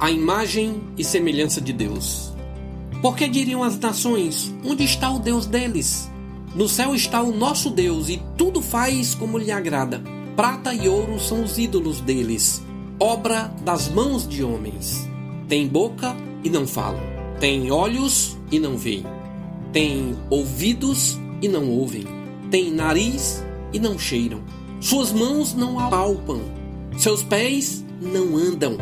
a imagem e semelhança de Deus. Porque diriam as nações: onde está o Deus deles? No céu está o nosso Deus e tudo faz como lhe agrada. Prata e ouro são os ídolos deles, obra das mãos de homens. Tem boca e não falam, tem olhos e não veem, tem ouvidos e não ouvem, tem nariz e não cheiram. Suas mãos não apalpam, seus pés não andam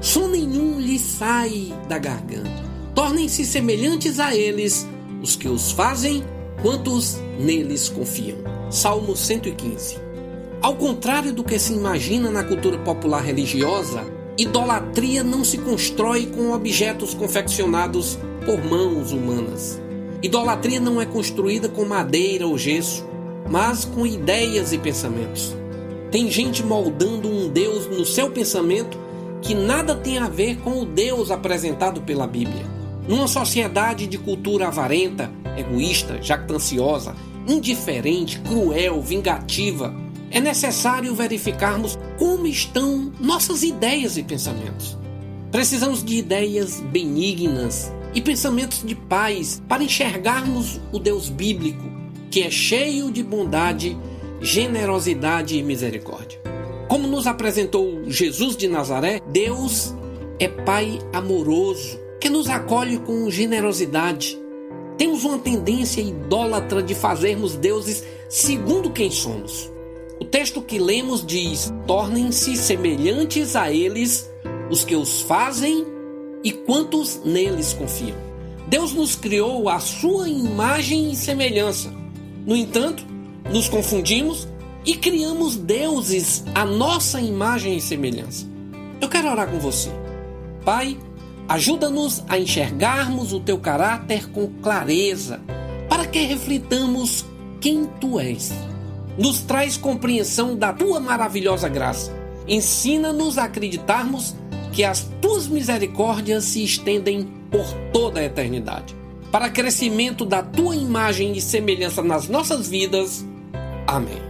som nenhum lhe sai da garganta. Tornem-se semelhantes a eles os que os fazem, quantos neles confiam. Salmo 115. Ao contrário do que se imagina na cultura popular religiosa, idolatria não se constrói com objetos confeccionados por mãos humanas. Idolatria não é construída com madeira ou gesso, mas com ideias e pensamentos. Tem gente moldando um Deus no seu pensamento que nada tem a ver com o Deus apresentado pela Bíblia. Numa sociedade de cultura avarenta, egoísta, jactanciosa, indiferente, cruel, vingativa, é necessário verificarmos como estão nossas ideias e pensamentos. Precisamos de ideias benignas e pensamentos de paz para enxergarmos o Deus bíblico, que é cheio de bondade, generosidade e misericórdia. Como nos apresentou Jesus de Nazaré, Deus é Pai amoroso, que nos acolhe com generosidade. Temos uma tendência idólatra de fazermos deuses segundo quem somos. O texto que lemos diz: tornem-se semelhantes a eles os que os fazem e quantos neles confiam. Deus nos criou à sua imagem e semelhança. No entanto, nos confundimos e criamos deuses à nossa imagem e semelhança. Eu quero orar com você. Pai, ajuda-nos a enxergarmos o teu caráter com clareza, para que reflitamos quem tu és. Nos traz compreensão da tua maravilhosa graça. Ensina-nos a acreditarmos que as tuas misericórdias se estendem por toda a eternidade. Para crescimento da tua imagem e semelhança nas nossas vidas. Amém.